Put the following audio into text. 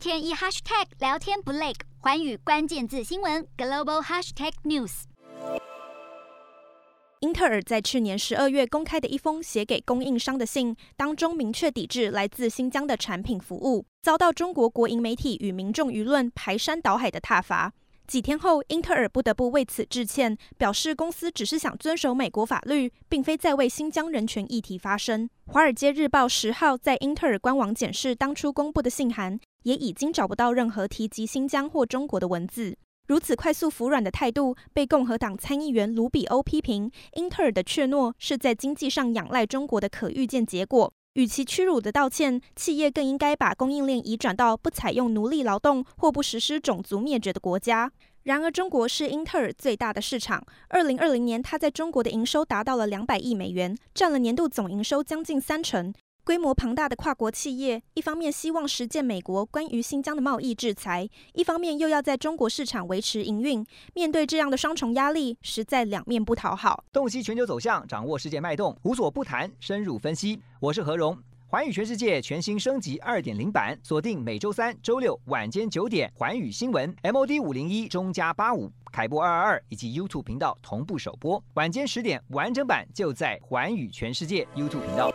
天一 hashtag 聊天不累，环宇关键字新闻 global hashtag news。英特尔在去年十二月公开的一封写给供应商的信当中，明确抵制来自新疆的产品服务，遭到中国国营媒体与民众舆论排山倒海的挞伐。几天后，英特尔不得不为此致歉，表示公司只是想遵守美国法律，并非在为新疆人权议题发声。《华尔街日报》十号在英特尔官网检视当初公布的信函，也已经找不到任何提及新疆或中国的文字。如此快速服软的态度，被共和党参议员卢比欧批评，英特尔的怯懦是在经济上仰赖中国的可预见结果。与其屈辱的道歉，企业更应该把供应链移转到不采用奴隶劳动或不实施种族灭绝的国家。然而，中国是英特尔最大的市场。二零二零年，它在中国的营收达到了两百亿美元，占了年度总营收将近三成。规模庞大的跨国企业，一方面希望实践美国关于新疆的贸易制裁，一方面又要在中国市场维持营运。面对这样的双重压力，实在两面不讨好。洞悉全球走向，掌握世界脉动，无所不谈，深入分析。我是何荣，环宇全世界全新升级二点零版，锁定每周三、周六晚间九点，环宇新闻 MOD 五零一中加八五凯播二二二以及 YouTube 频道同步首播。晚间十点完整版就在环宇全世界 YouTube 频道。